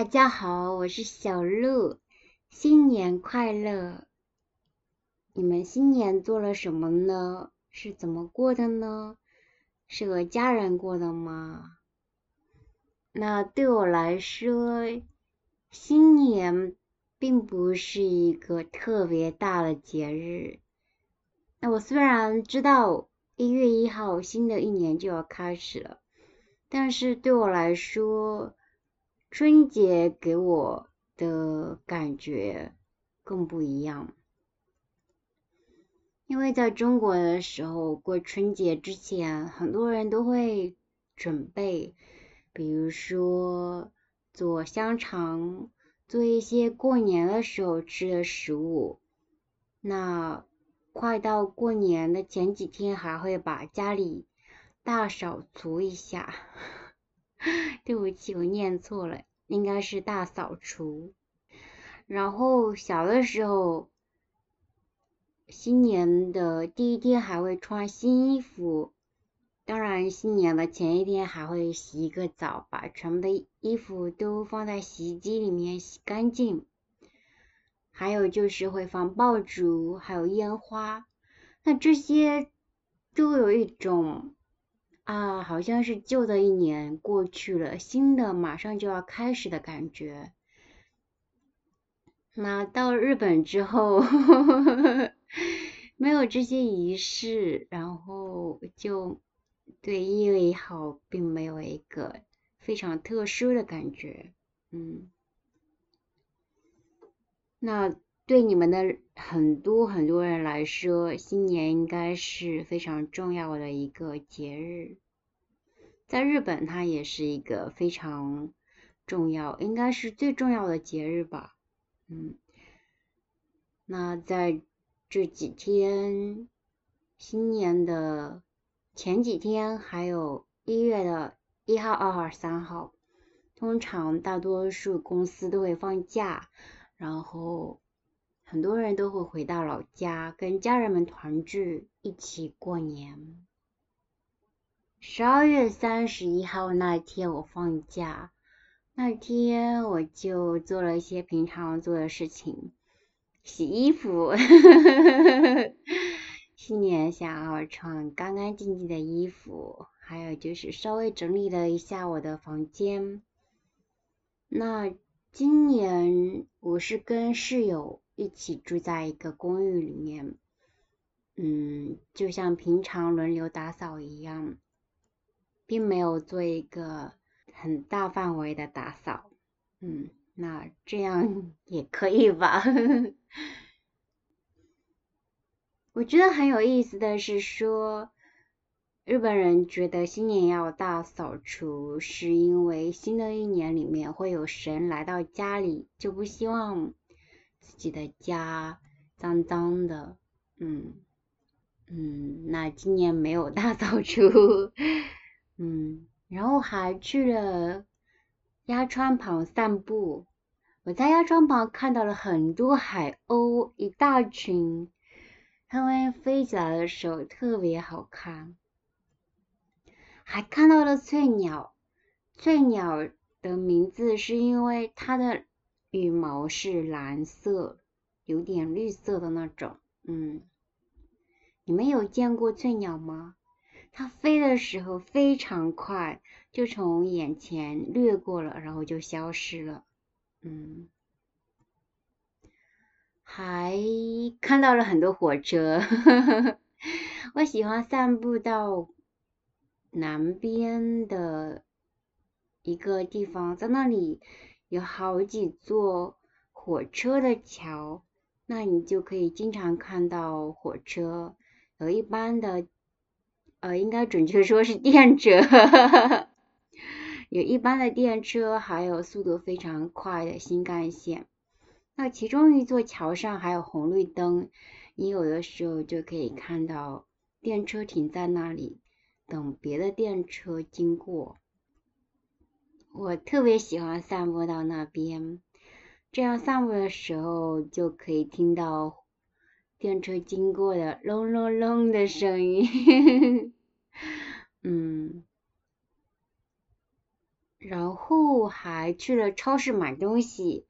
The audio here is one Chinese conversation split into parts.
大家好，我是小鹿，新年快乐！你们新年做了什么呢？是怎么过的呢？是和家人过的吗？那对我来说，新年并不是一个特别大的节日。那我虽然知道一月一号新的一年就要开始了，但是对我来说，春节给我的感觉更不一样，因为在中国的时候过春节之前，很多人都会准备，比如说做香肠，做一些过年的时候吃的食物。那快到过年的前几天，还会把家里大扫除一下。对不起，我念错了，应该是大扫除。然后小的时候，新年的第一天还会穿新衣服，当然新年的前一天还会洗一个澡，把全部的衣服都放在洗衣机里面洗干净。还有就是会放爆竹，还有烟花，那这些都有一种。啊，好像是旧的一年过去了，新的马上就要开始的感觉。那到日本之后，没有这些仪式，然后就对一月一号并没有一个非常特殊的感觉。嗯，那对你们的很多很多人来说，新年应该是非常重要的一个节日。在日本，它也是一个非常重要，应该是最重要的节日吧。嗯，那在这几天，新年的前几天，还有一月的一号、二号、三号，通常大多数公司都会放假，然后很多人都会回到老家，跟家人们团聚，一起过年。十二月三十一号那天我放假，那天我就做了一些平常做的事情，洗衣服，新年想要穿干干净净的衣服，还有就是稍微整理了一下我的房间。那今年我是跟室友一起住在一个公寓里面，嗯，就像平常轮流打扫一样。并没有做一个很大范围的打扫，嗯，那这样也可以吧。我觉得很有意思的是说，日本人觉得新年要大扫除，是因为新的一年里面会有神来到家里，就不希望自己的家脏脏的，嗯嗯，那今年没有大扫除。嗯，然后还去了鸭川旁散步。我在鸭川旁看到了很多海鸥，一大群，它们飞起来的时候特别好看。还看到了翠鸟，翠鸟的名字是因为它的羽毛是蓝色，有点绿色的那种。嗯，你们有见过翠鸟吗？它飞的时候非常快，就从眼前掠过了，然后就消失了。嗯，还看到了很多火车。我喜欢散步到南边的一个地方，在那里有好几座火车的桥，那你就可以经常看到火车，有一般的。呃，应该准确说是电车，有一般的电车，还有速度非常快的新干线。那其中一座桥上还有红绿灯，你有的时候就可以看到电车停在那里，等别的电车经过。我特别喜欢散步到那边，这样散步的时候就可以听到。电车经过的隆隆隆的声音，嗯，然后还去了超市买东西，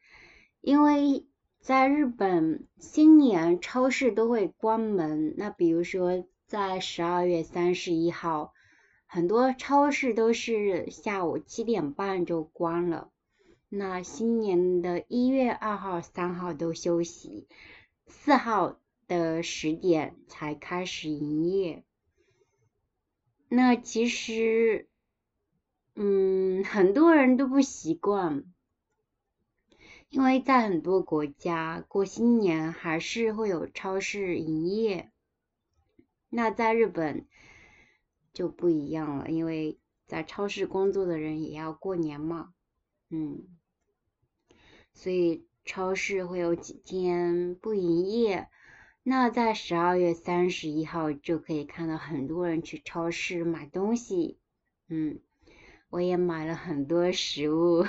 因为在日本新年超市都会关门。那比如说在十二月三十一号，很多超市都是下午七点半就关了。那新年的一月二号、三号都休息，四号的十点才开始营业。那其实。嗯，很多人都不习惯，因为在很多国家过新年还是会有超市营业。那在日本就不一样了，因为在超市工作的人也要过年嘛，嗯，所以超市会有几天不营业。那在十二月三十一号就可以看到很多人去超市买东西，嗯。我也买了很多食物，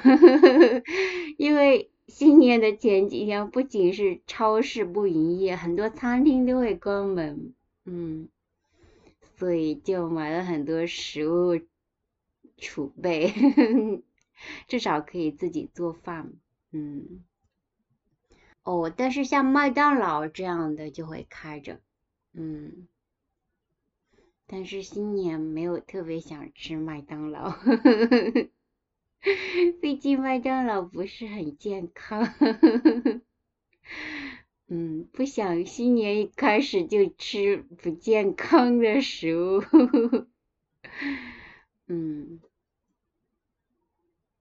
因为新年的前几天不仅是超市不营业，很多餐厅都会关门，嗯，所以就买了很多食物储备，至少可以自己做饭，嗯。哦，但是像麦当劳这样的就会开着，嗯。但是新年没有特别想吃麦当劳，毕竟麦当劳不是很健康。嗯，不想新年一开始就吃不健康的食物。嗯，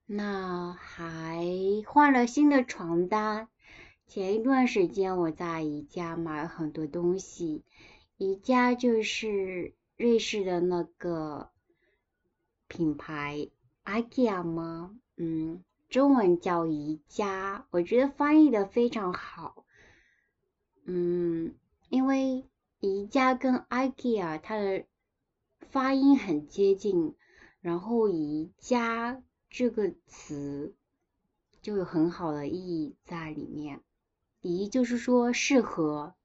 那还换了新的床单。前一段时间我在宜家买了很多东西，宜家就是。瑞士的那个品牌 IKEA 吗？嗯，中文叫宜家，我觉得翻译的非常好。嗯，因为宜家跟 IKEA 它的发音很接近，然后宜家这个词就有很好的意义在里面。宜就是说适合，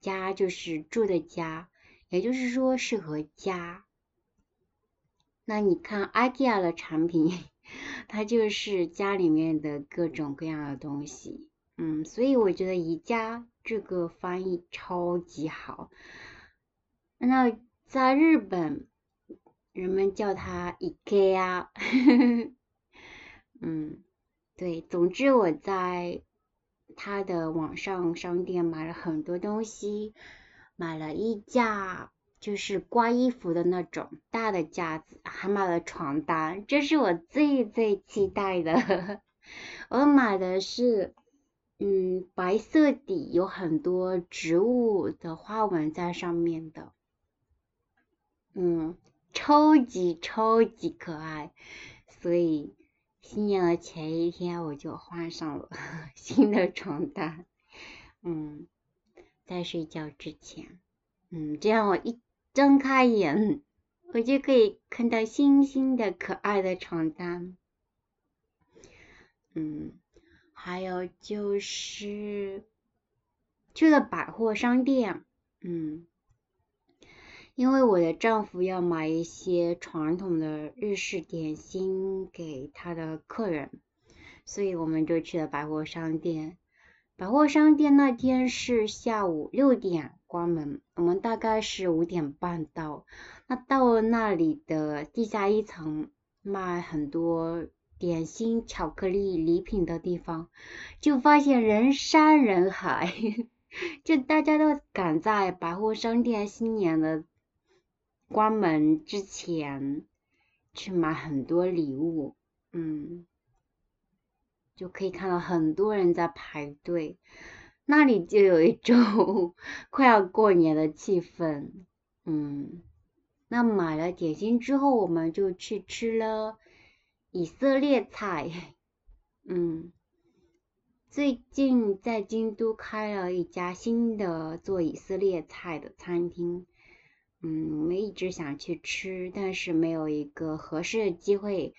家就是住的家。也就是说适合家。那你看 IKEA 的产品，它就是家里面的各种各样的东西。嗯，所以我觉得宜家这个翻译超级好。那在日本，人们叫它 IKEA。嗯，对，总之我在他的网上商店买了很多东西。买了衣架，就是挂衣服的那种大的架子，还买了床单，这是我最最期待的。我买的是，嗯，白色底，有很多植物的花纹在上面的，嗯，超级超级可爱。所以新年的前一天我就换上了 新的床单，嗯。在睡觉之前，嗯，这样我一睁开眼，我就可以看到星星的可爱的床单。嗯，还有就是去了百货商店，嗯，因为我的丈夫要买一些传统的日式点心给他的客人，所以我们就去了百货商店。百货商店那天是下午六点关门，我们大概是五点半到。那到了那里的地下一层卖很多点心、巧克力、礼品的地方，就发现人山人海，就大家都赶在百货商店新年的关门之前去买很多礼物，嗯。就可以看到很多人在排队，那里就有一种 快要过年的气氛。嗯，那买了点心之后，我们就去吃了以色列菜。嗯，最近在京都开了一家新的做以色列菜的餐厅。嗯，我们一直想去吃，但是没有一个合适的机会。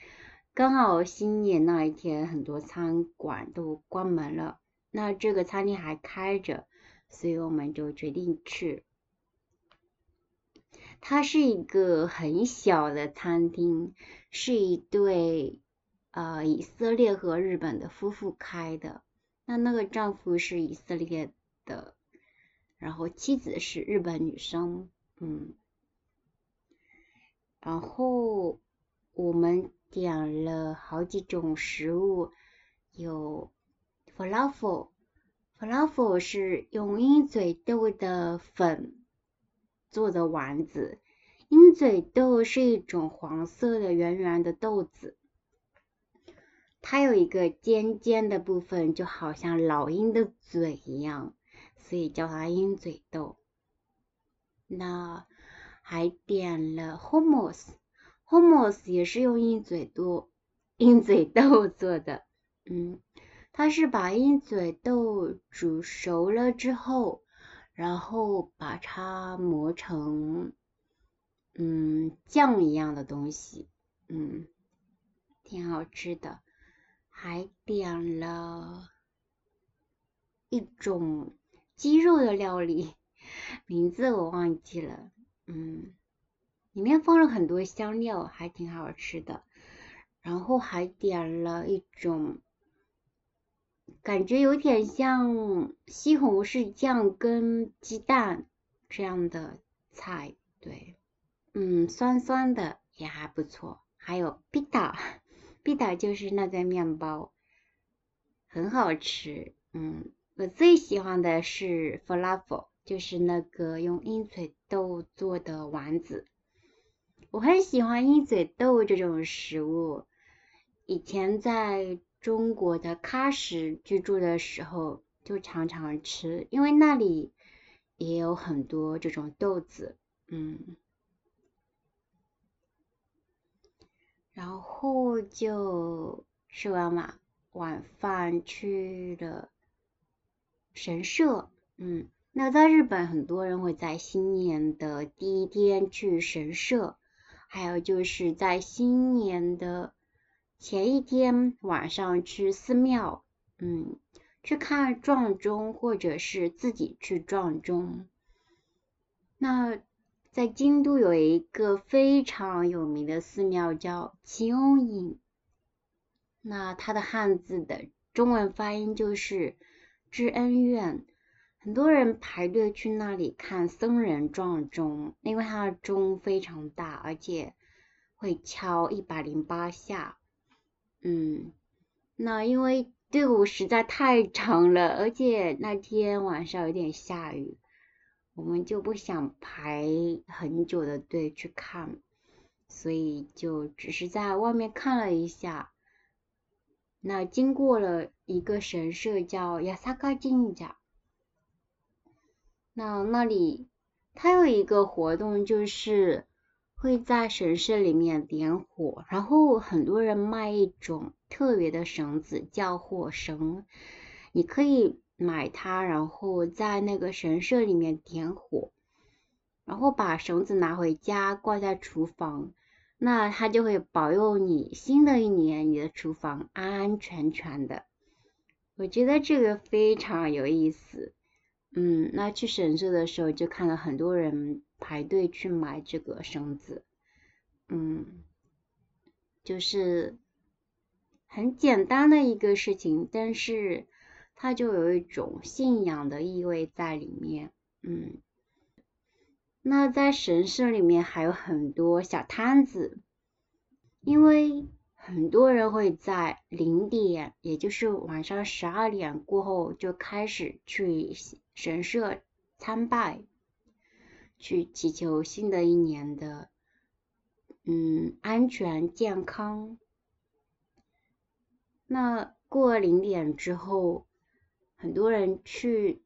刚好新年那一天，很多餐馆都关门了，那这个餐厅还开着，所以我们就决定去。它是一个很小的餐厅，是一对呃以色列和日本的夫妇开的。那那个丈夫是以色列的，然后妻子是日本女生，嗯，然后我们点了好几种食物，有 falafel，falafel 是用鹰嘴豆的粉做的丸子，鹰嘴豆是一种黄色的圆圆的豆子。它有一个尖尖的部分，就好像老鹰的嘴一样，所以叫它鹰嘴豆。那还点了 hummus，hummus 也是用鹰嘴豆鹰嘴豆做的。嗯，它是把鹰嘴豆煮熟了之后，然后把它磨成嗯酱一样的东西，嗯，挺好吃的。还点了一种鸡肉的料理，名字我忘记了，嗯，里面放了很多香料，还挺好吃的。然后还点了一种感觉有点像西红柿酱跟鸡蛋这样的菜，对，嗯，酸酸的也还不错。还有 pita。必达就是那个面包，很好吃。嗯，我最喜欢的是 falafel，就是那个用鹰嘴豆做的丸子。我很喜欢鹰嘴豆这种食物。以前在中国的喀什居住的时候，就常常吃，因为那里也有很多这种豆子。嗯。然后就吃完晚晚饭去了神社，嗯，那在日本很多人会在新年的第一天去神社，还有就是在新年的前一天晚上去寺庙，嗯，去看撞钟或者是自己去撞钟，那。在京都有一个非常有名的寺庙叫齐翁院，那它的汉字的中文发音就是知恩院。很多人排队去那里看僧人撞钟，因为它的钟非常大，而且会敲一百零八下。嗯，那因为队伍实在太长了，而且那天晚上有点下雨。我们就不想排很久的队去看，所以就只是在外面看了一下。那经过了一个神社叫亚萨卡金家，那那里它有一个活动，就是会在神社里面点火，然后很多人卖一种特别的绳子叫火绳，你可以。买它，然后在那个神社里面点火，然后把绳子拿回家挂在厨房，那它就会保佑你新的一年你的厨房安安全全的。我觉得这个非常有意思。嗯，那去神社的时候就看到很多人排队去买这个绳子。嗯，就是很简单的一个事情，但是。它就有一种信仰的意味在里面，嗯。那在神社里面还有很多小摊子，因为很多人会在零点，也就是晚上十二点过后就开始去神社参拜，去祈求新的一年的，嗯，安全健康。那过零点之后。很多人去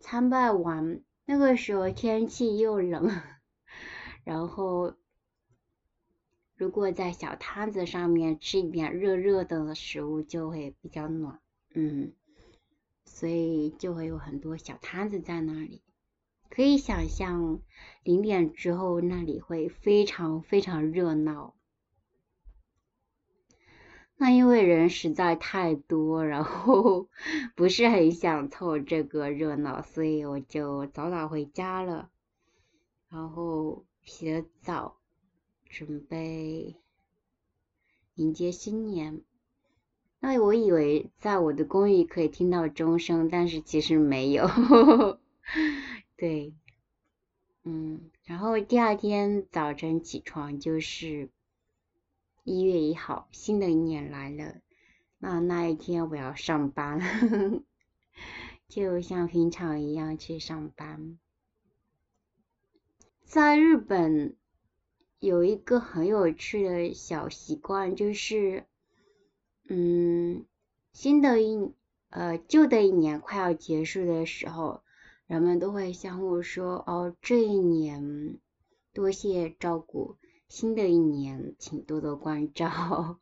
参拜完，那个时候天气又冷，然后如果在小摊子上面吃一点热热的食物，就会比较暖，嗯，所以就会有很多小摊子在那里，可以想象零点之后那里会非常非常热闹。那因为人实在太多，然后 不是很想凑这个热闹，所以我就早早回家了，然后洗了澡，准备迎接新年。那我以为在我的公寓可以听到钟声，但是其实没有。对，嗯，然后第二天早晨起床就是一月一号，新的一年来了。那那一天我要上班，就像平常一样去上班。在日本有一个很有趣的小习惯，就是。嗯，新的一呃旧的一年快要结束的时候，人们都会相互说哦，这一年多谢照顾，新的一年请多多关照。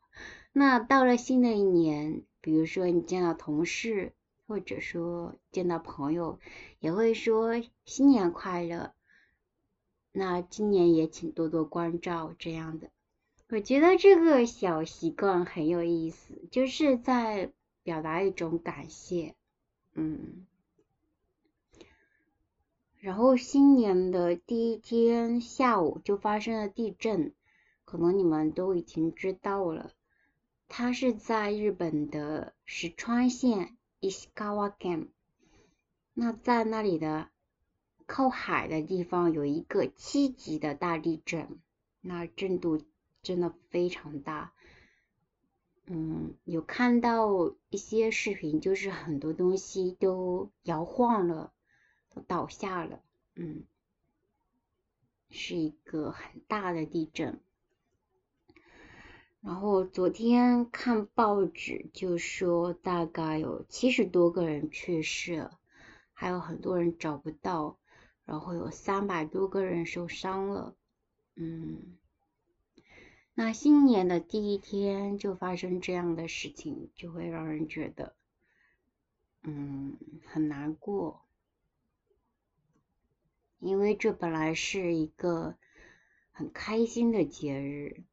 那到了新的一年，比如说你见到同事，或者说见到朋友，也会说新年快乐。那今年也请多多关照这样的。我觉得这个小习惯很有意思，就是在表达一种感谢，嗯。然后新年的第一天下午就发生了地震，可能你们都已经知道了，它是在日本的石川县 Ishikawa Ken，那在那里的靠海的地方有一个七级的大地震，那震度。真的非常大，嗯，有看到一些视频，就是很多东西都摇晃了，倒下了，嗯，是一个很大的地震。然后昨天看报纸就说大概有七十多个人去世了，还有很多人找不到，然后有三百多个人受伤了，嗯。那新年的第一天就发生这样的事情，就会让人觉得，嗯，很难过，因为这本来是一个很开心的节日，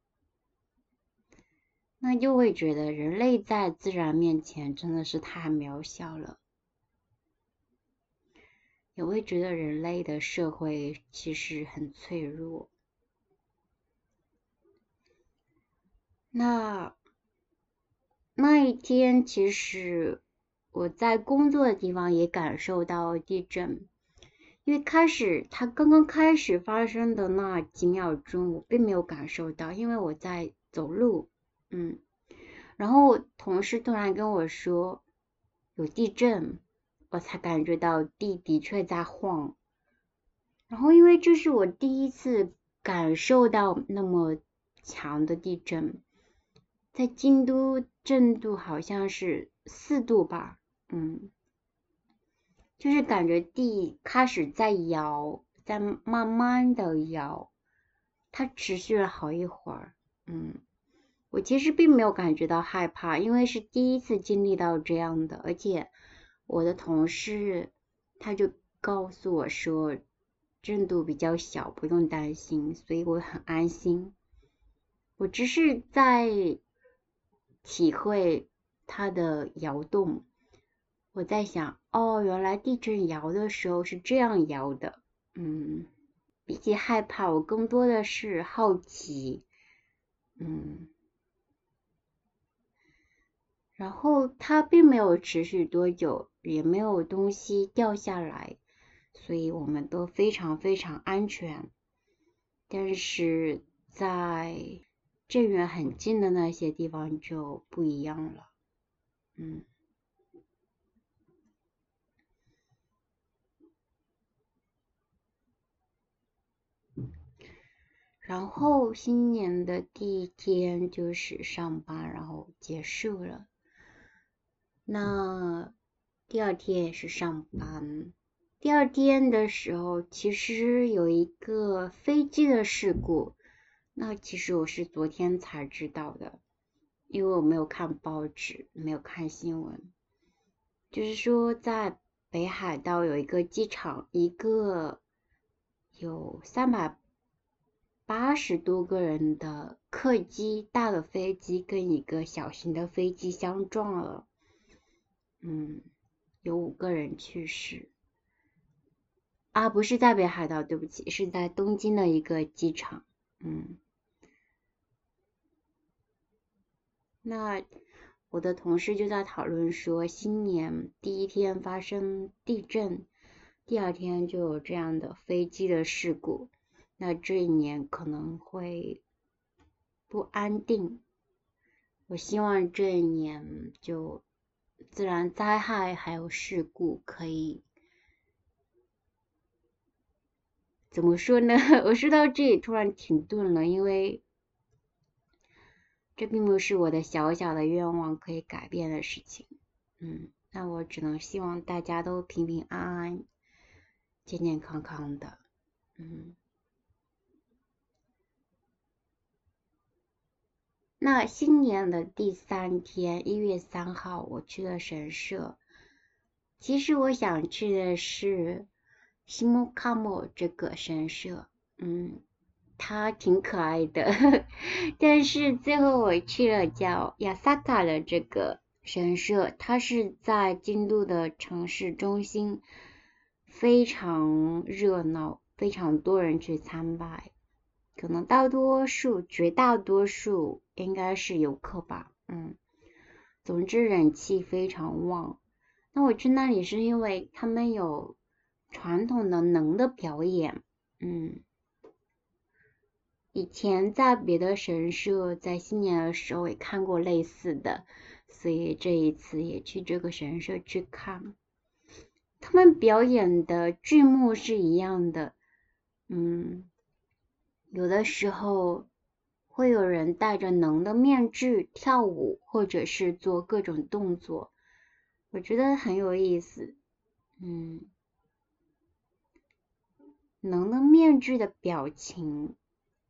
那就会觉得人类在自然面前真的是太渺小了，也会觉得人类的社会其实很脆弱。那那一天，其实我在工作的地方也感受到地震，因为开始它刚刚开始发生的那几秒钟，我并没有感受到，因为我在走路，嗯，然后同事突然跟我说有地震，我才感觉到地的确在晃，然后因为这是我第一次感受到那么强的地震。在京都震度好像是四度吧，嗯，就是感觉地开始在摇，在慢慢的摇，它持续了好一会儿，嗯，我其实并没有感觉到害怕，因为是第一次经历到这样的，而且我的同事他就告诉我说震度比较小，不用担心，所以我很安心，我只是在。体会它的摇动，我在想，哦，原来地震摇的时候是这样摇的，嗯，比起害怕，我更多的是好奇，嗯，然后它并没有持续多久，也没有东西掉下来，所以我们都非常非常安全，但是在。震源很近的那些地方就不一样了，嗯。然后新年的第一天就是上班，然后结束了。那第二天也是上班。第二天的时候，其实有一个飞机的事故。那其实我是昨天才知道的，因为我没有看报纸，没有看新闻。就是说，在北海道有一个机场，一个有三百八十多个人的客机，大的飞机跟一个小型的飞机相撞了，嗯，有五个人去世。啊，不是在北海道，对不起，是在东京的一个机场，嗯。那我的同事就在讨论说，新年第一天发生地震，第二天就有这样的飞机的事故，那这一年可能会不安定。我希望这一年就自然灾害还有事故可以怎么说呢？我说到这里突然停顿了，因为。这并不是我的小小的愿望可以改变的事情，嗯，那我只能希望大家都平平安安、健健康康的，嗯。那新年的第三天，一月三号，我去了神社。其实我想去的是西木卡莫这个神社，嗯。它挺可爱的，但是最后我去了叫亚萨卡的这个神社，它是在京都的城市中心，非常热闹，非常多人去参拜，可能大多数、绝大多数应该是游客吧，嗯，总之人气非常旺。那我去那里是因为他们有传统的能的表演，嗯。以前在别的神社，在新年的时候也看过类似的，所以这一次也去这个神社去看。他们表演的剧目是一样的，嗯，有的时候会有人戴着能的面具跳舞，或者是做各种动作，我觉得很有意思，嗯，能的面具的表情。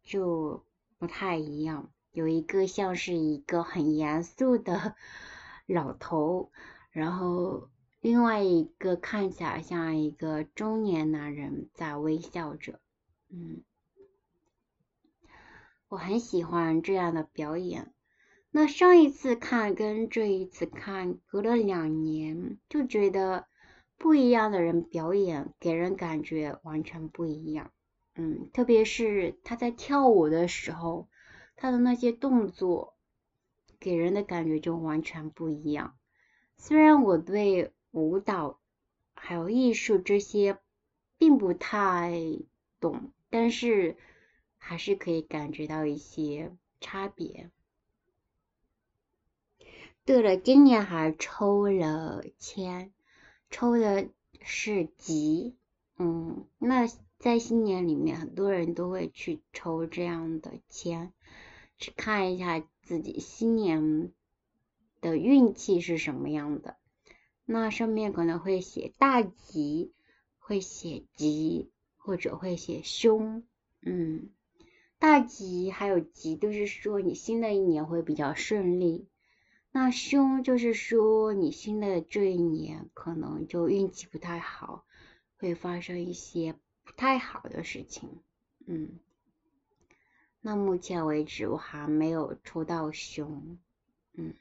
就不太一样，有一个像是一个很严肃的 老头，然后另外一个看起来像一个中年男人在微笑着，嗯，我很喜欢这样的表演。那上一次看跟这一次看隔了两年，就觉得不一样的人表演给人感觉完全不一样。嗯，特别是他在跳舞的时候，他的那些动作给人的感觉就完全不一样。虽然我对舞蹈还有艺术这些并不太懂，但是还是可以感觉到一些差别。对了，今年还抽了签，抽的是吉，嗯，那。在新年里面，很多人都会去抽这样的签，去看一下自己新年的运气是什么样的。那上面可能会写大吉，会写吉，或者会写凶。嗯，大吉还有吉都是说你新的一年会比较顺利，那凶就是说你新的这一年可能就运气不太好，会发生一些。不太好的事情，嗯，那目前为止我还没有抽到熊，嗯，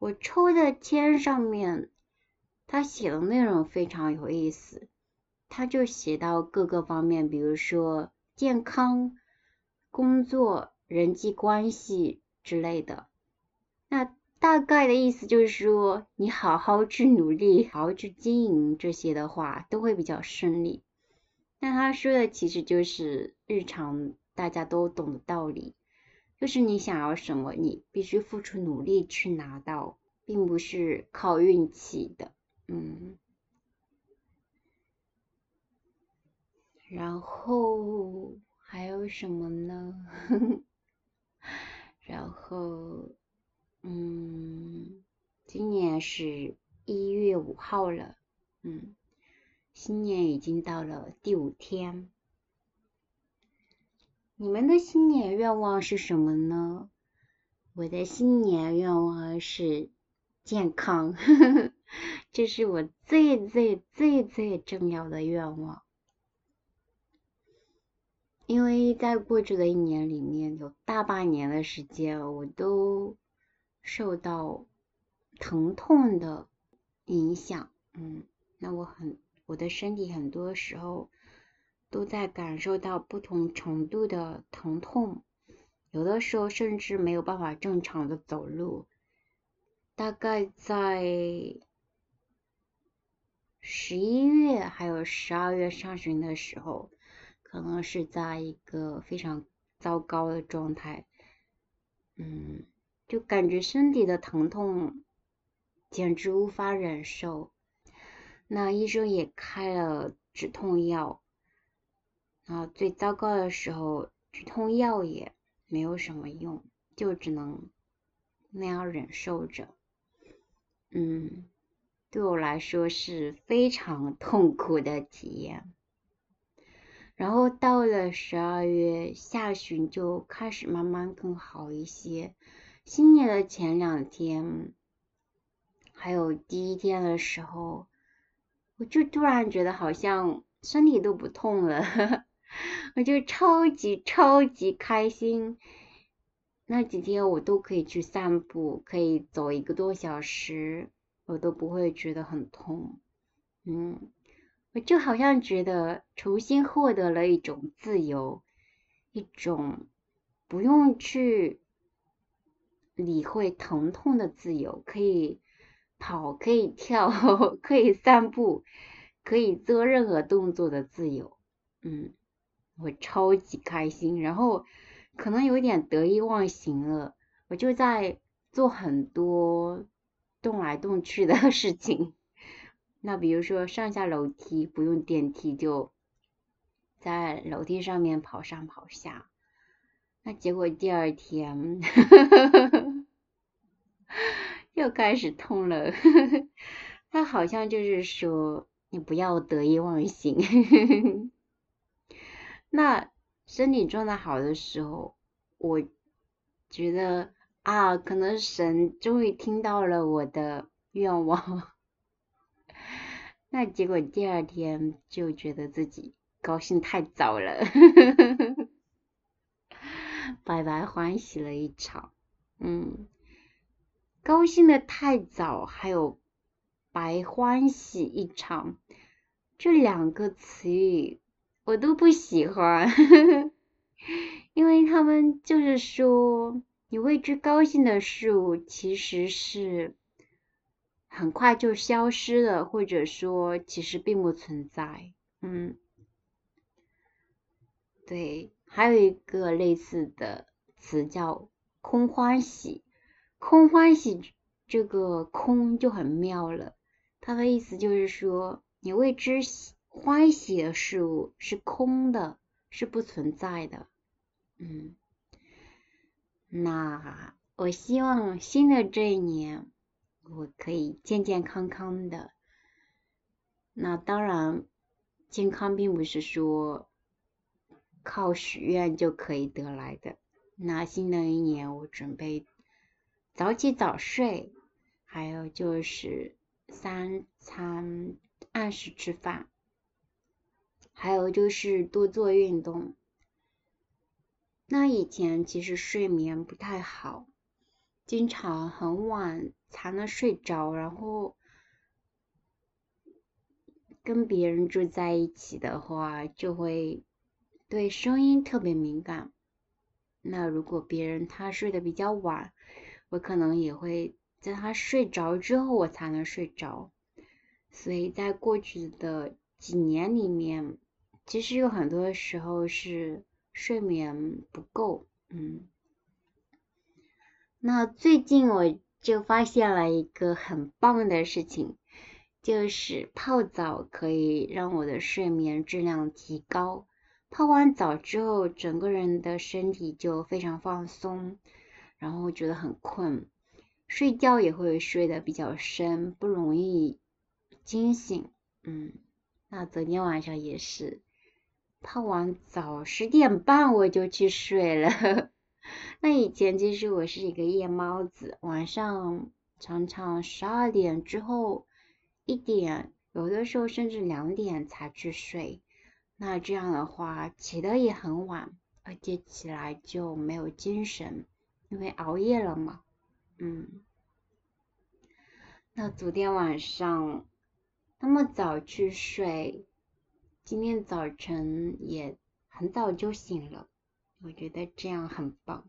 我抽的签上面，他写的内容非常有意思，他就写到各个方面，比如说健康、工作、人际关系之类的，那。大概的意思就是说，你好好去努力，好好去经营这些的话，都会比较顺利。那他说的其实就是日常大家都懂的道理，就是你想要什么，你必须付出努力去拿到，并不是靠运气的。嗯，然后还有什么呢？然后。嗯，今年是一月五号了，嗯，新年已经到了第五天。你们的新年愿望是什么呢？我的新年愿望是健康，呵 呵这是我最最最最重要的愿望。因为在过去的一年里面，有大半年的时间，我都。受到疼痛的影响，嗯，那我很我的身体很多时候都在感受到不同程度的疼痛，有的时候甚至没有办法正常的走路。大概在十一月还有十二月上旬的时候，可能是在一个非常糟糕的状态，嗯，就感觉身体的疼痛简直无法忍受。那医生也开了止痛药，啊，最糟糕的时候，止痛药也没有什么用，就只能那样忍受着。嗯，对我来说是非常痛苦的体验。然后到了十二月下旬就开始慢慢更好一些。新年的前两天，还有第一天的时候。我就突然觉得好像身体都不痛了，我就超级超级开心。那几天我都可以去散步，可以走一个多小时，我都不会觉得很痛。嗯，我就好像觉得重新获得了一种自由，一种不用去理会疼痛的自由，可以。跑可以跳，可以散步，可以做任何动作的自由，嗯，我超级开心，然后可能有点得意忘形了，我就在做很多动来动去的事情，那比如说上下楼梯不用电梯，就在楼梯上面跑上跑下，那结果第二天。又开始痛了，他好像就是说你不要得意忘形。那身体状态好的时候，我觉得啊，可能神终于听到了我的愿望。那结果第二天就觉得自己高兴太早了，呵呵呵呵白白欢喜了一场，嗯。高兴的太早，还有白欢喜一场，这两个词语我都不喜欢，因为他们就是说，你为之高兴的事物其实是很快就消失了，或者说其实并不存在。嗯，对，还有一个类似的词叫空欢喜。空欢喜这个空就很妙了，它的意思就是说，你为之欢喜的事物是空的，是不存在的。嗯，那我希望新的这一年我可以健健康康的。那当然，健康并不是说靠许愿就可以得来的。那新的一年我准备。早起早睡，还有就是三餐按时吃饭，还有就是多做运动。那以前其实睡眠不太好，经常很晚才能睡着，然后跟别人住在一起的话，就会对声音特别敏感。那如果别人他睡得比较晚，我可能也会在他睡着之后，我才能睡着。所以在过去的几年里面，其实有很多时候是睡眠不够。嗯，那最近我就发现了一个很棒的事情，就是泡澡可以让我的睡眠质量提高。泡完澡之后，整个人的身体就非常放松。然后觉得很困，睡觉也会睡得比较深，不容易惊醒。嗯，那昨天晚上也是泡完澡十点半我就去睡了。那以前其实我是一个夜猫子，晚上常常十二点之后一点，有的时候甚至两点才去睡。那这样的话起的也很晚，而且起来就没有精神。因为熬夜了嘛，嗯，那昨天晚上那么早去睡，今天早晨也很早就醒了，我觉得这样很棒。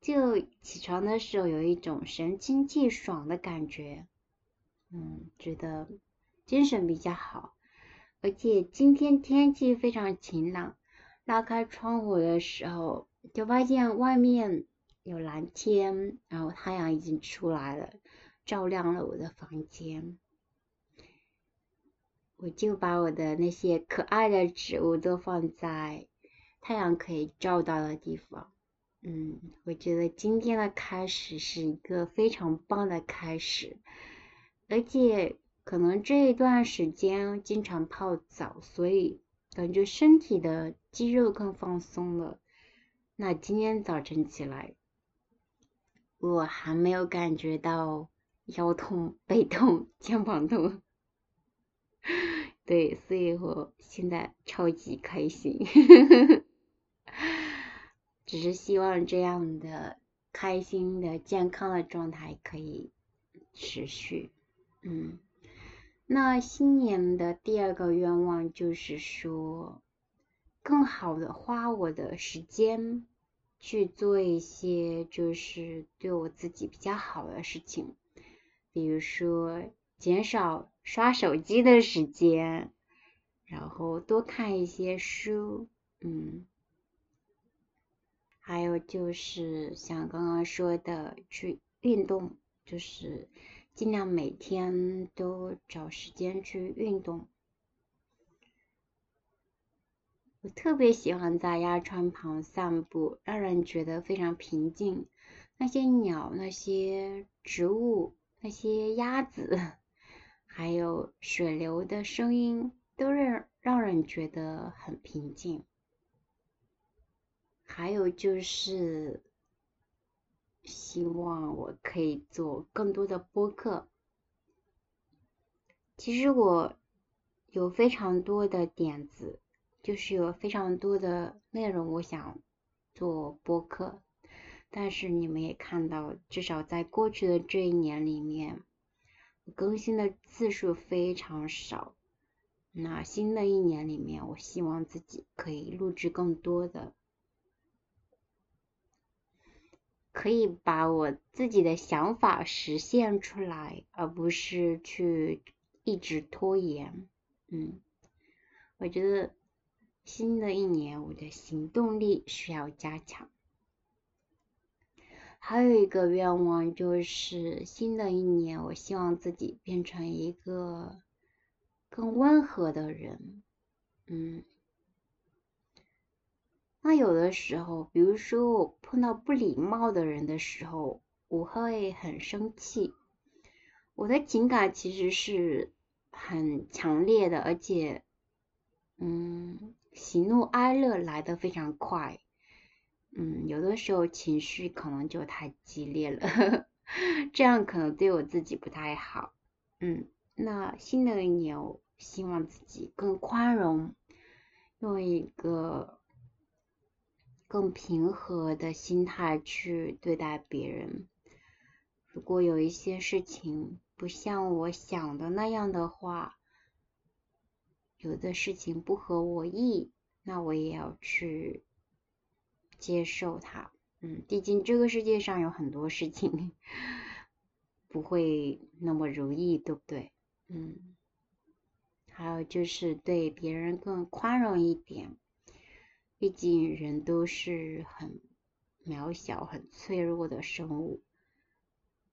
就起床的时候有一种神清气爽的感觉，嗯，觉得精神比较好，而且今天天气非常晴朗，拉开窗户的时候就发现外面有蓝天，然后太阳已经出来了，照亮了我的房间。我就把我的那些可爱的植物都放在太阳可以照到的地方。嗯，我觉得今天的开始是一个非常棒的开始，而且可能这一段时间经常泡澡，所以感觉身体的肌肉更放松了。那今天早晨起来，我还没有感觉到腰痛、背痛、肩膀痛。对，所以我现在超级开心，呵呵呵只是希望这样的开心的、健康的状态可以持续。嗯，那新年的第二个愿望就是说，更好的花我的时间去做一些就是对我自己比较好的事情，比如说减少。刷手机的时间，然后多看一些书，嗯，还有就是像刚刚说的去运动，就是尽量每天都找时间去运动。我特别喜欢在鸭川旁散步，让人觉得非常平静。那些鸟、那些植物、那些鸭子。还有水流的声音，都让让人觉得很平静。还有就是，希望我可以做更多的播客。其实我有非常多的点子，就是有非常多的内容，我想做播客。但是你们也看到，至少在过去的这一年里面。更新的次数非常少，那新的一年里面，我希望自己可以录制更多的，可以把我自己的想法实现出来，而不是去一直拖延。嗯，我觉得新的一年我的行动力需要加强。还有一个愿望就是，新的一年，我希望自己变成一个更温和的人。嗯，那有的时候，比如说我碰到不礼貌的人的时候，我会很生气。我的情感其实是很强烈的，而且，嗯，喜怒哀乐来的非常快。嗯，有的时候情绪可能就太激烈了，这样可能对我自己不太好。嗯，那新的一年，我希望自己更宽容，用一个更平和的心态去对待别人。如果有一些事情不像我想的那样的话，有的事情不合我意，那我也要去。接受它，嗯，毕竟这个世界上有很多事情 不会那么如意，对不对？嗯，还有就是对别人更宽容一点，毕竟人都是很渺小、很脆弱的生物，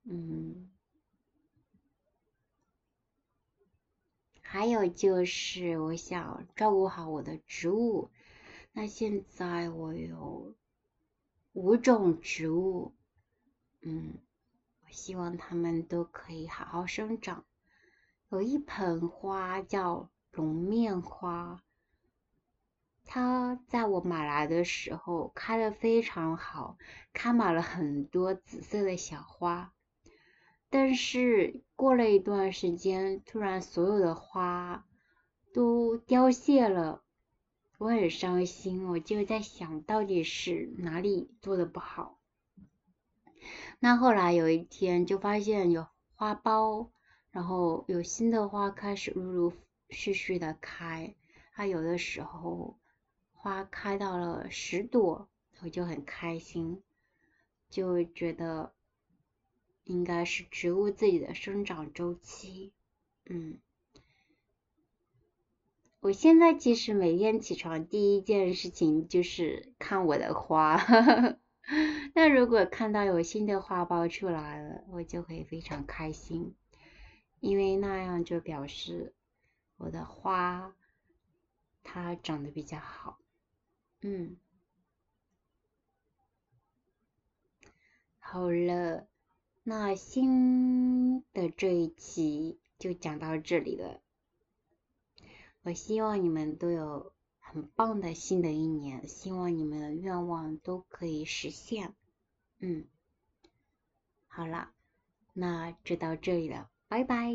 嗯，还有就是我想照顾好我的植物。那现在我有五种植物，嗯，我希望它们都可以好好生长。有一盆花叫龙面花，它在我买来的时候开的非常好，开满了很多紫色的小花。但是过了一段时间，突然所有的花都凋谢了。我很伤心，我就在想到底是哪里做的不好。那后来有一天就发现有花苞，然后有新的花开始陆陆续续的开，它有的时候花开到了十朵，我就很开心。就觉得应该是植物自己的生长周期。嗯，我现在其实每天起床第一件事情就是看我的花。那如果看到有新的花苞出来了，我就会非常开心，因为那样就表示我的花它长得比较好。嗯，好了，那新的这一期就讲到这里了。我希望你们都有。很棒的新的一年，希望你们的愿望都可以实现。嗯，好了，那就到这里了，拜拜。